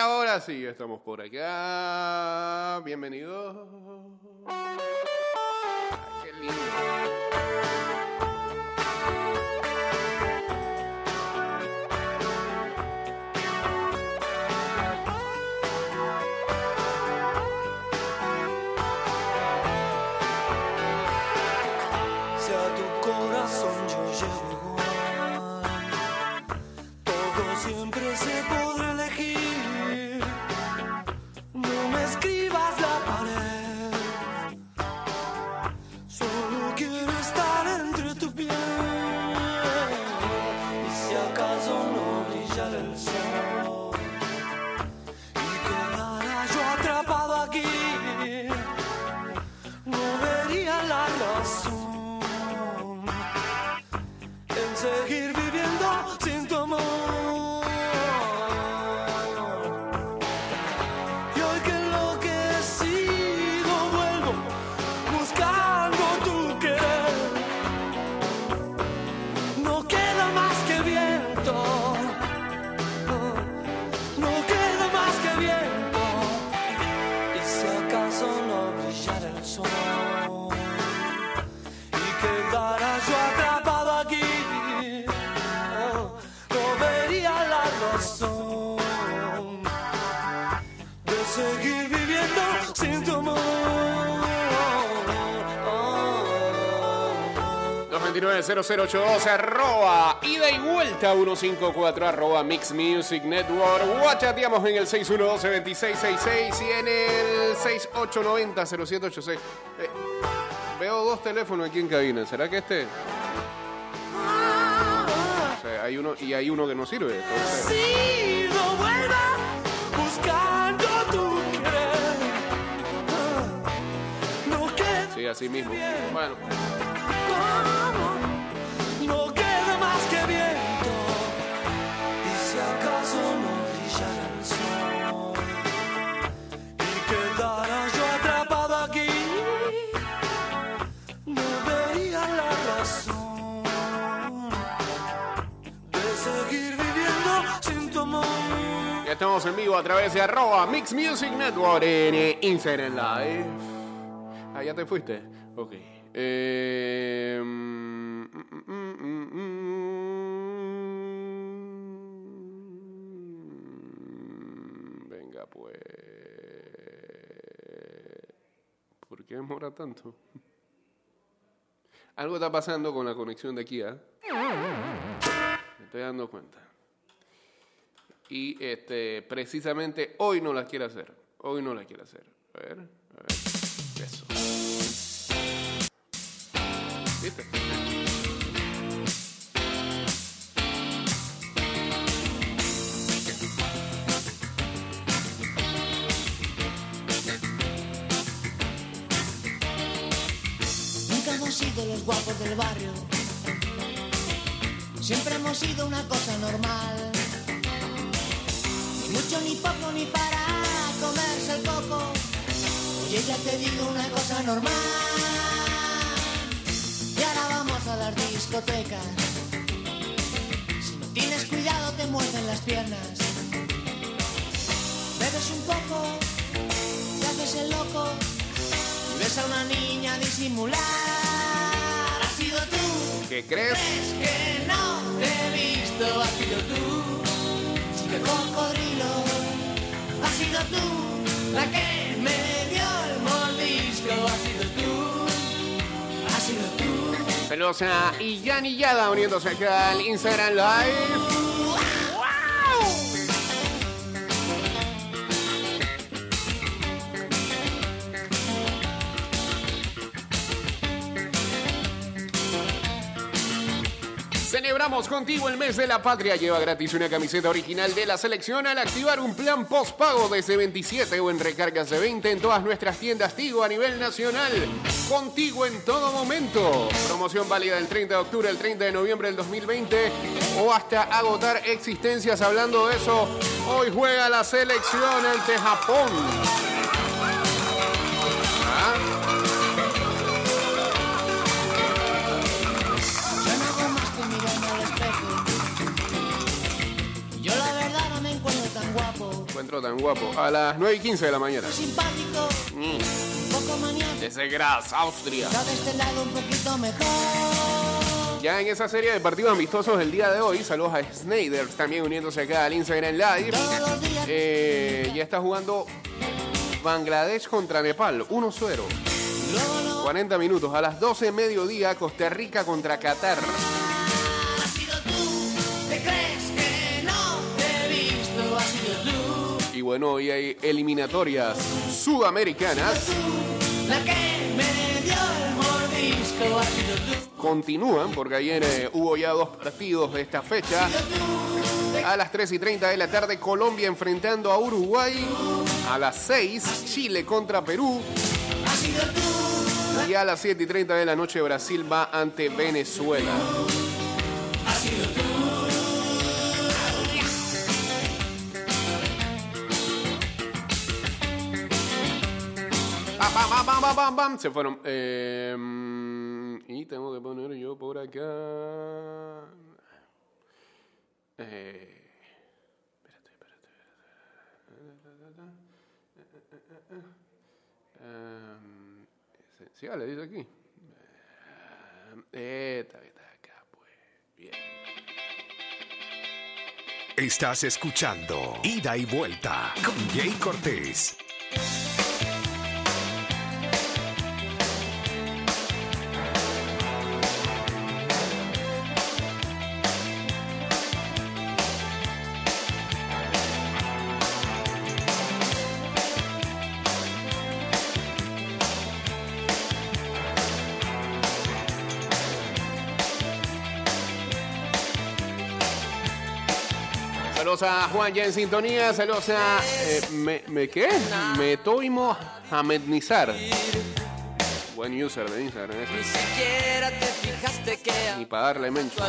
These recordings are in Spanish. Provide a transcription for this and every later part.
ahora sí, estamos por acá. Bienvenidos. Qué lindo. Si acaso no brillara el Oh. 229-0082 arroba ida y vuelta 154 arroba Mix Music Network. Guachateamos en el 612-2666 y en el 6890-0786. Eh, veo dos teléfonos aquí en cabina. ¿Será que este? O sea, hay uno y hay uno que no sirve. entonces- Si no vuelva buscando tu querer, no queda Sí, así mismo. Bueno, estamos en vivo a través de arroba Mix Music Network en eh, Instagram Live. Ah, ya te fuiste. Ok. Eh, mm. Venga, pues. ¿Por qué demora tanto? Algo está pasando con la conexión de aquí, ¿ah? Me estoy dando cuenta. Y este, precisamente hoy no la quiere hacer. Hoy no la quiere hacer. A ver, a ver. Eso. ¿Viste? Nunca hemos sido los guapos del barrio. Siempre hemos sido una cosa normal. Mucho, ni poco, ni para comerse el coco. Oye, ya te digo una cosa normal. Y ahora vamos a las discotecas. Si no tienes cuidado, te muerden las piernas. Bebes un poco, te haces el loco. Y ves a una niña disimular. Has sido tú. ¿Qué crees? Es que no te he visto. Has sido tú. Chica cocodrilo. Has sido tú. La que me dio el mordisco. Has sido tú. Has sido tú. Saludos a Yada uniéndose acá al Instagram Live. Celebramos contigo el mes de la patria. Lleva gratis una camiseta original de la selección al activar un plan postpago desde 27 o en recargas de 20 en todas nuestras tiendas Tigo a nivel nacional. Contigo en todo momento. Promoción válida del 30 de octubre al 30 de noviembre del 2020 o hasta agotar existencias. Hablando de eso, hoy juega la selección ante Japón. Guapo. A las 9 y 15 de la mañana. Simpático, un poco. Desde Graz, Austria. De este lado un poquito mejor. Ya en esa serie de partidos amistosos del día de hoy, saludos a Snyder también uniéndose acá al Instagram Live. Eh, ya está jugando Bangladesh contra Nepal, 1-0. Luego no 40 minutos. A las 12 mediodía, Costa Rica contra Qatar. Bueno, hoy hay eliminatorias sudamericanas. La que me dio el mordisco. Tú. Continúan, porque ayer eh, hubo ya dos partidos de esta fecha. A las 3 y 30 de la tarde, Colombia enfrentando a Uruguay. A las 6, Chile contra Perú. Y a las 7 y 30 de la noche, Brasil va ante Venezuela. Se fueron. Eh, y tengo que poner yo por acá. Eh, espérate, espérate, espérate. Um, esencial, dice aquí. Eh, que está acá, pues. Bien. Estás escuchando Ida y Vuelta con Jay Cortés. Saludos a Juan ya en sintonía. Saludos a. eh, me, me- ¿Qué? Metoimo Hamednizar. Buen user de Instagram ese. Ni siquiera te fijaste que Ni para darle mencho.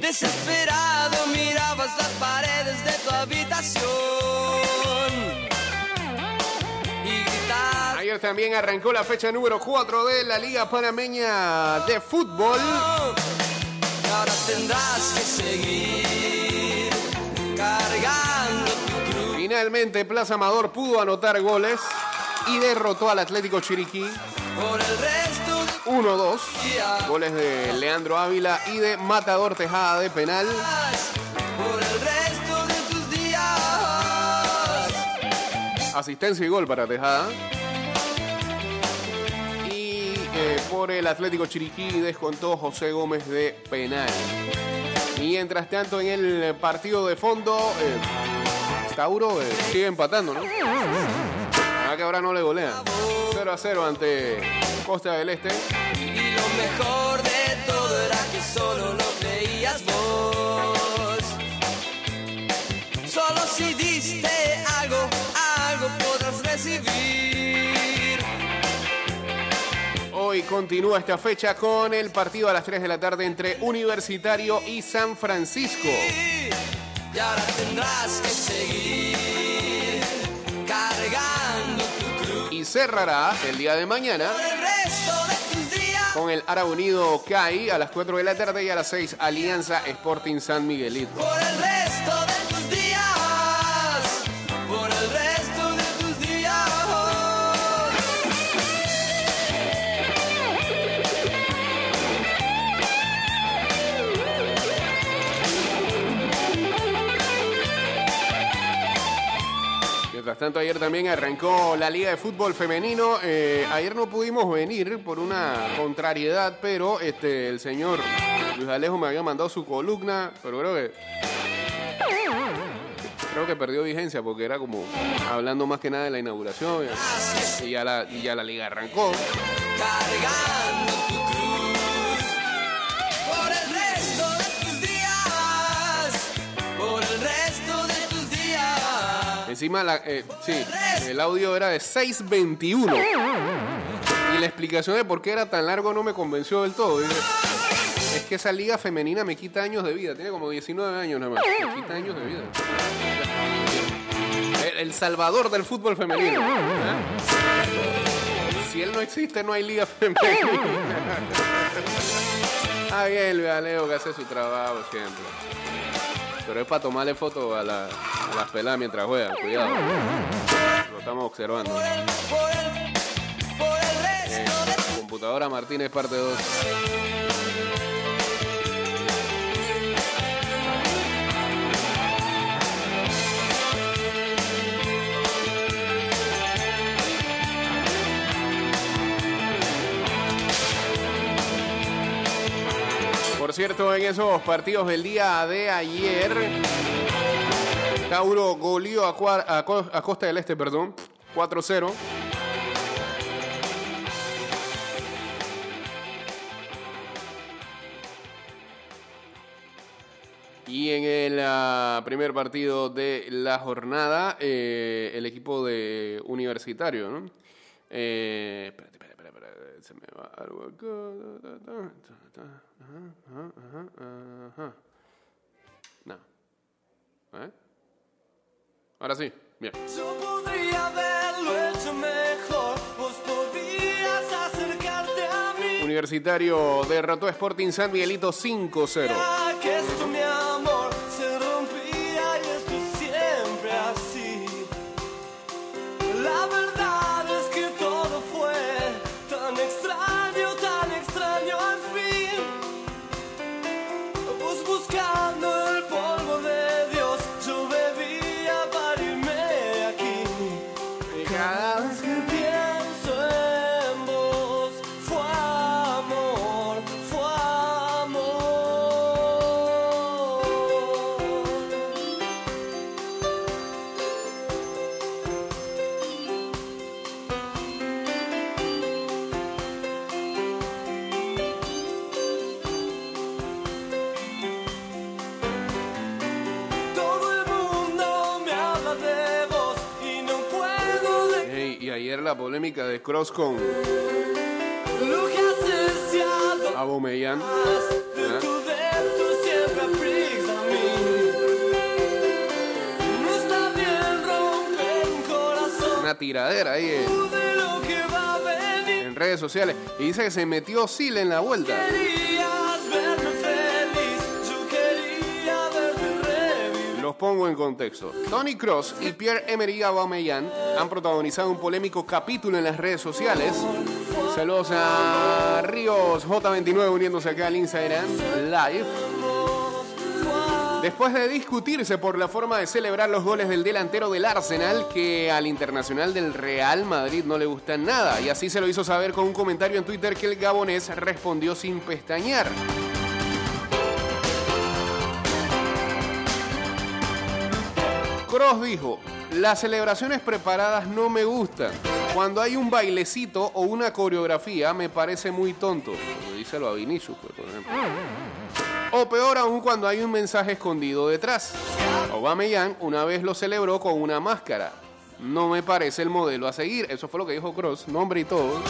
Desesperado mirabas las paredes de tu habitación Ayer también arrancó la fecha número 4 de la Liga Panameña de Fútbol. Ahora tendrás que seguir cargando tu cruz Finalmente Plaza Amador pudo anotar goles y derrotó al Atlético Chiriquí por el resto de 1-2. días Goles de Leandro Ávila y de Matador Tejada de penal. Por el resto de tus días Asistencia y gol para Tejada. Por el Atlético Chiriquí descontó José Gómez de penal. Mientras tanto, en el partido de fondo, eh, Tauro eh, sigue empatando, ¿no? Ah, que ahora no le golean. 0 a 0 ante Costa del Este. Y lo mejor de todo era que solo lo creías vos. Solo si diste algo, algo podrás recibir. Continúa esta fecha con el partido a las 3 de la tarde entre Universitario y San Francisco. Y ahora tendrás que seguir cargando tu cruz. Y cerrará el día de mañana con el Ara Unido CAI a las 4 de la tarde y a las 6 Alianza Sporting San Miguelito. Tanto, ayer también arrancó la Liga de Fútbol Femenino. Eh, ayer no pudimos venir por una contrariedad, pero este, el señor Luis Alejo me había mandado su columna, pero creo que. Creo que perdió vigencia porque era como hablando más que nada de la inauguración y, y ya, la, y ya la liga arrancó. cargando Encima, la, eh, sí, el audio era de 6.21. Y la explicación de por qué era tan largo no me convenció del todo. Es que esa liga femenina me quita años de vida. Tiene como 19 años nada más. Me quita años de vida. El, salvador del fútbol femenino. ¿Ah? Si él no existe, no hay liga femenina. Ah, bien, Luis Leo que hace su trabajo siempre. Pero es para tomarle foto a, la- a las peladas mientras juegan. Cuidado. Lo estamos observando. Eh, computadora Martínez, parte 2. Por cierto, en esos partidos del día de ayer, Tauro goleó a, Cua- a Co- a Costa del Este, perdón, 4-0. Y en el ah, primer partido de la jornada, eh, el equipo de Universitario, ¿no? Eh, espérate, espérate, espérate, se me va algo acá. Ajá, ajá, ajá. No. ¿Eh? Ahora sí, bien. Yo podría haberlo hecho mejor, vos podías acercarte a mí. Universitario derrotó a Sporting San Miguelito 5-0. La polémica de Cross con lo que has deseado. Aubameyang. De tu dentro siempre abrisa a mí. No está bien romper un corazón Una tiradera ahí en redes sociales. Y dice que se metió Sil en la vuelta. Los pongo en contexto. Tony Cross y Pierre-Emerick Aubameyang han protagonizado un polémico capítulo en las redes sociales. Saludos a Ríos J29 uniéndose acá al Instagram Live. Después de discutirse por la forma de celebrar los goles del delantero del Arsenal, que al internacional del Real Madrid no le gusta nada, y así se lo hizo saber con un comentario en Twitter que el gabonés respondió sin pestañear. Cross dijo, las celebraciones preparadas no me gustan. Cuando hay un bailecito o una coreografía me parece muy tonto. Díselo a Vinicius, por ejemplo. O peor aún cuando hay un mensaje escondido detrás. Aubameyang una vez lo celebró con una máscara. No me parece el modelo a seguir. Eso fue lo que dijo Cross, nombre y todo.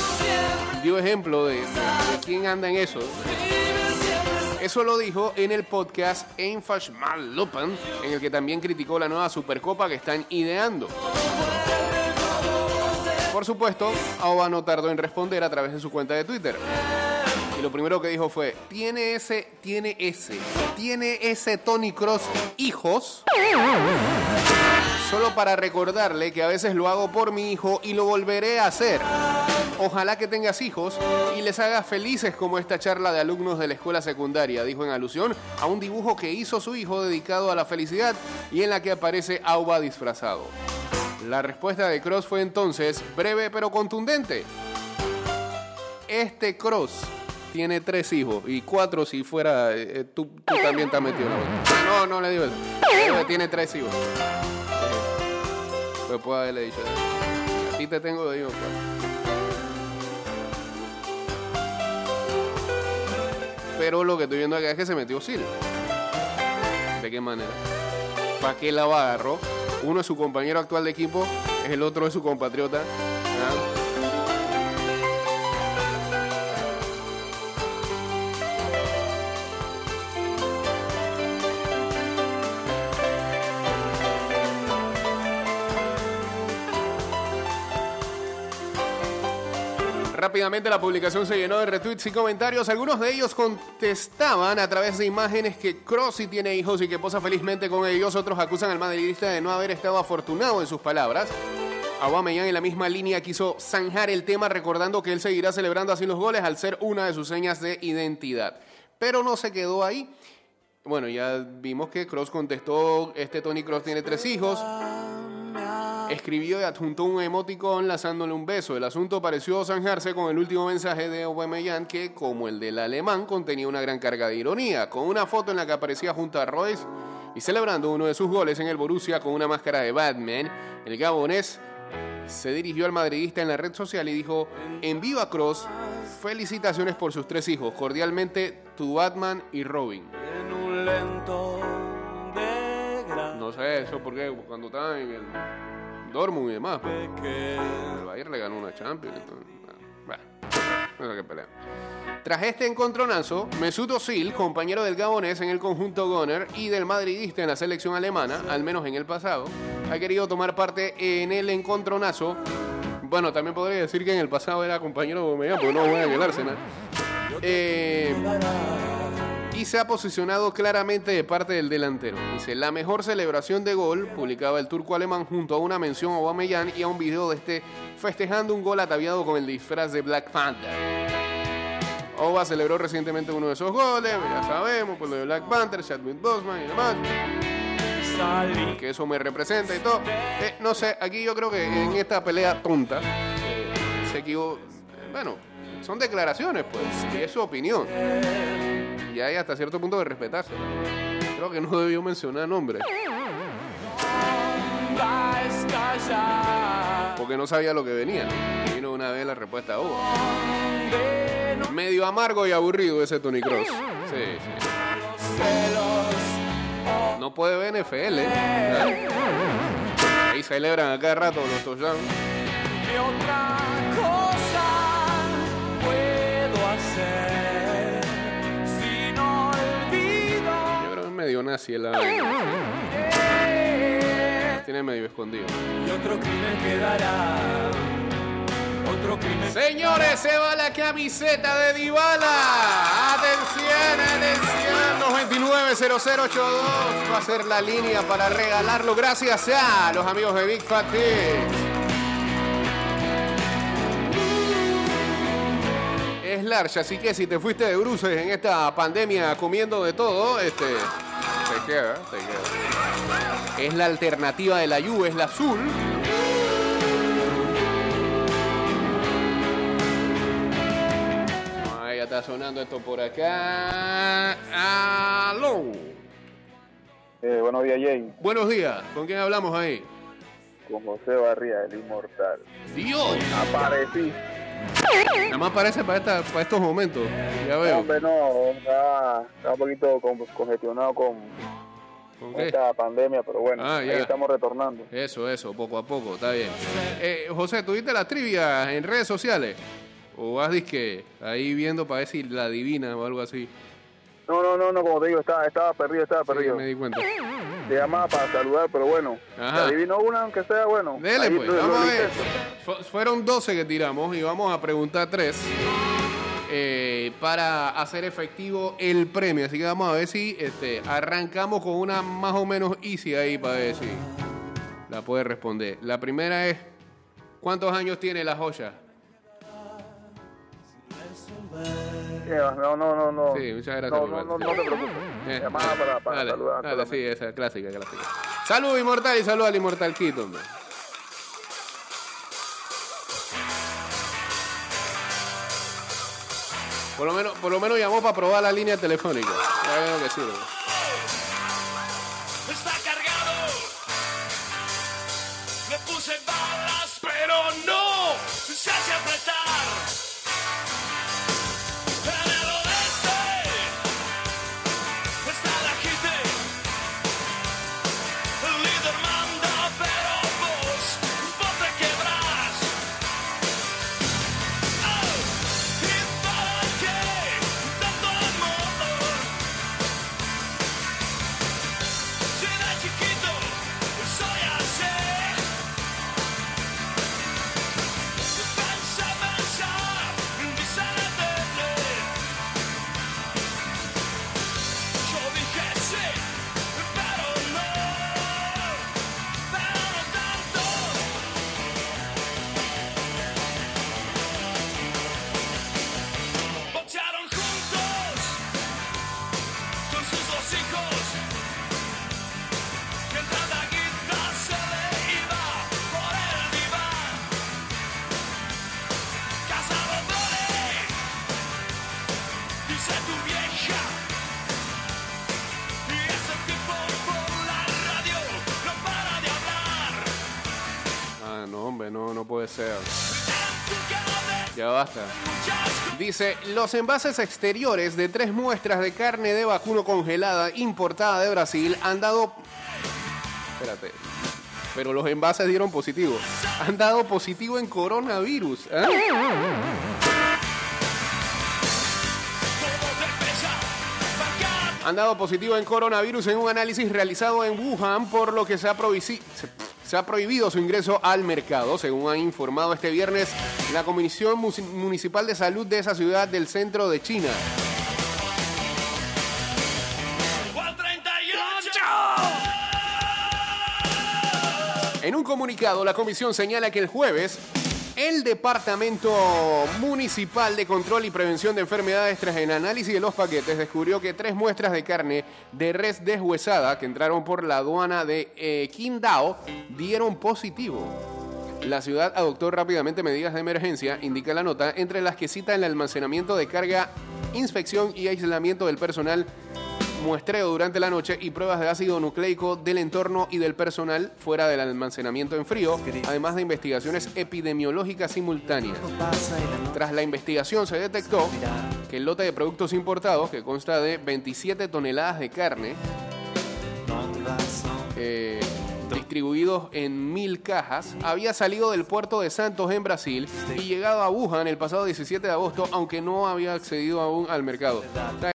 Dio ejemplo de, de quién anda en eso. Eso lo dijo en el podcast Einfash Mal Lupan, en el que también criticó la nueva Supercopa que están ideando. Por supuesto, Aoba no tardó en responder a través de su cuenta de Twitter. Y lo primero que dijo fue, ¿tiene ese, tiene ese, tiene ese Tony Cross hijos? Solo para recordarle que a veces lo hago por mi hijo y lo volveré a hacer. Ojalá que tengas hijos y les hagas felices como esta charla de alumnos de la escuela secundaria, dijo en alusión a un dibujo que hizo su hijo dedicado a la felicidad y en la que aparece Auba disfrazado. La respuesta de Cross fue entonces breve pero contundente. Este Cross tiene tres hijos y cuatro si fuera eh, eh, tú, también te has metido la. No, no le digo eso. Tiene tres hijos. Pues puedo haberle dicho. A ti te tengo pues. Pero lo que estoy viendo acá es que se metió Sil. ¿De qué manera? ¿Para qué la agarró? Uno es su compañero actual de equipo, el otro es su compatriota. ¿ah? Rápidamente la publicación se llenó de retweets y comentarios. Algunos de ellos contestaban a través de imágenes que Crossy tiene hijos y que posa felizmente con ellos. Otros acusan al madridista de no haber estado afortunado en sus palabras. Aubameyang en la misma línea quiso zanjar el tema recordando que él seguirá celebrando así los goles al ser una de sus señas de identidad. Pero no se quedó ahí. Bueno, ya vimos que Cross contestó, este Tony Cross tiene tres hijos. Escribió y adjuntó un emoticón lanzándole un beso. El asunto pareció zanjarse con el último mensaje de Aubameyang que, como el del alemán, contenía una gran carga de ironía, con una foto en la que aparecía junto a Royce y celebrando uno de sus goles en el Borussia con una máscara de Batman. El gabonés se dirigió al madridista en la red social y dijo, envío a Cross felicitaciones por sus tres hijos, cordialmente tu Batman y Robin. En un lento de No sé eso porque cuando estaban en el Dortmund y demás, el Bayern le ganó una Champions. entonces, bueno, no sé qué pelea. Tras este encontronazo, Mesut Özil, compañero del gabonés en el conjunto Goner y del madridista en la selección alemana, al menos en el pasado, ha querido tomar parte en el encontronazo. Bueno, también podría decir que en el pasado era compañero de Aubameyang, porque no juega en el Arsenal. Eh, y se ha posicionado claramente de parte del delantero. Dice, la mejor celebración de gol, publicaba el turco alemán junto a una mención a Aubameyang y a un video de este festejando un gol ataviado con el disfraz de Black Panther. Oba celebró recientemente uno de esos goles, ya sabemos, pues lo de Black Panther, Chadwick Boseman y demás, que eso me representa y todo. Eh, no sé, aquí yo creo que en esta pelea tonta eh, se equivocó. Bueno, son declaraciones, pues, y es su opinión. Y hay hasta cierto punto de respetarse. Creo que no debió mencionar nombres, porque no sabía lo que venía. ¿no? Vino una vez la respuesta a Oba. Medio amargo y aburrido ese Tony Cross. Sí, sí. No puede ver NFL, ¿eh? Ahí celebran a cada rato los touchdowns. Medio nazi el la Tiene medio escondido. Y otro crimen quedará. Otro crimen. Señores, se va la camiseta de Dybala. Atención, atención. 229-0082 va a ser la línea para regalarlo gracias a los amigos de Big Fat. Es large, así que si te fuiste de bruces en esta pandemia comiendo de todo, este, te queda, te queda. Es la alternativa de la Juve, es la azul. Ah, ya está sonando esto por acá. ¡Aló! Eh, buenos días, Jay. Buenos días. ¿Con quién hablamos ahí? Con José Barría, el inmortal. Dios. Aparecí. Nada más parece para, esta- para estos momentos. Ya No, veo. hombre, no, está, está un poquito con- congestionado con ¿Con con qué? esta pandemia, pero bueno, Ah, ahí ya. estamos retornando. Eso, eso, poco a poco, está bien. Eh, José, ¿tuviste la trivia en redes sociales? ¿O vas disque ahí viendo para ver si la adivina o algo así? No, no, no, no, como te digo, estaba, estaba perdido, estaba Sí, perdido. me di cuenta. Te llamaba para saludar, pero bueno, Ajá. adivino una, aunque sea bueno. Dele, Ahí pues, lo- lo vamos a ver. fueron 12 que tiramos y vamos a preguntar tres eh, para hacer efectivo el premio. Así que vamos a ver si este, arrancamos con una más o menos easy ahí para ver si la puede responder. La primera es, ¿cuántos años tiene la joya? No, no, no, no. Sí, muchas gracias No, no, no, no te preocupes. Eh, Llamaba para, para dale, saludar. dale, sí, esa clásica, clásica. Salud, Inmortal, y salud al Inmortal Quito, hombre. Por lo menos, por lo menos llamó para probar la línea telefónica. Ya veo que sirve. Ya basta. Dice, los envases exteriores de tres muestras de carne de vacuno congelada importada de Brasil han dado... Espérate. Pero los envases dieron positivo. Han dado positivo en coronavirus. ¿eh? Han dado positivo en coronavirus en un análisis realizado en Wuhan, por lo que se ha, se- se ha prohibido su ingreso al mercado, según ha informado este viernes la Comisión Municipal de Salud de esa ciudad del centro de China. En un comunicado, la comisión señala que el jueves el Departamento Municipal de Control y Prevención de Enfermedades, tras el análisis de los paquetes, descubrió que tres muestras de carne de res deshuesada que entraron por la aduana de eh, Qingdao dieron positivo. La ciudad adoptó rápidamente medidas de emergencia, indica la nota, entre las que cita el almacenamiento de carga, inspección y aislamiento del personal, muestreo durante la noche y pruebas de ácido nucleico del entorno y del personal fuera del almacenamiento en frío, además de investigaciones epidemiológicas simultáneas. Tras la investigación se detectó que el lote de productos importados, que consta de 27 toneladas de carne, eh, distribuidos en mil cajas, había salido del puerto de Santos en Brasil y llegado a Wuhan el pasado 17 de agosto, aunque no había accedido aún al mercado.